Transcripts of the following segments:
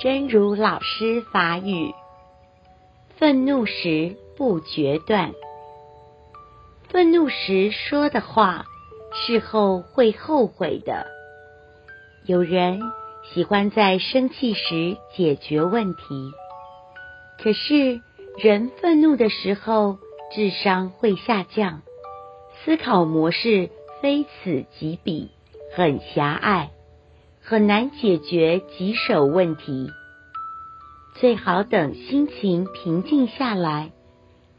真如老师法语：愤怒时不决断，愤怒时说的话，事后会后悔的。有人喜欢在生气时解决问题，可是人愤怒的时候，智商会下降，思考模式非此即彼，很狭隘。很难解决棘手问题，最好等心情平静下来，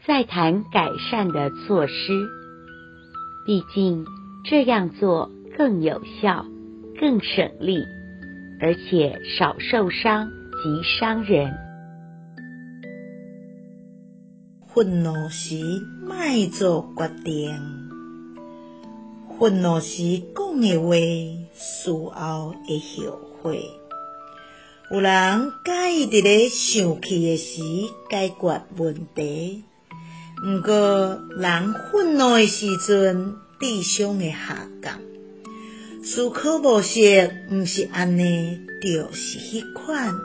再谈改善的措施。毕竟这样做更有效、更省力，而且少受伤及伤人。愤怒时卖做决定，愤怒时讲的话。事后会后悔。有人介意伫咧生气的时解决问题，毋过人愤怒的时阵智商会下降。思考模式毋是安尼，就是迄款，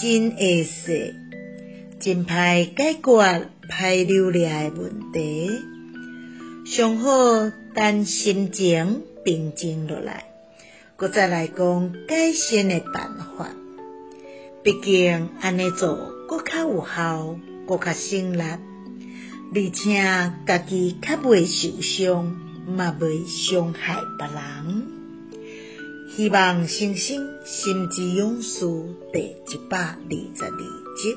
真会说，真歹解决歹流量的问题。上好等心情平静落来。搁再来讲改善的办法，毕竟安尼做搁较有效，搁较省力，而且家己较袂受伤，嘛袂伤害别人。希望新生心之勇士第一百二十二集。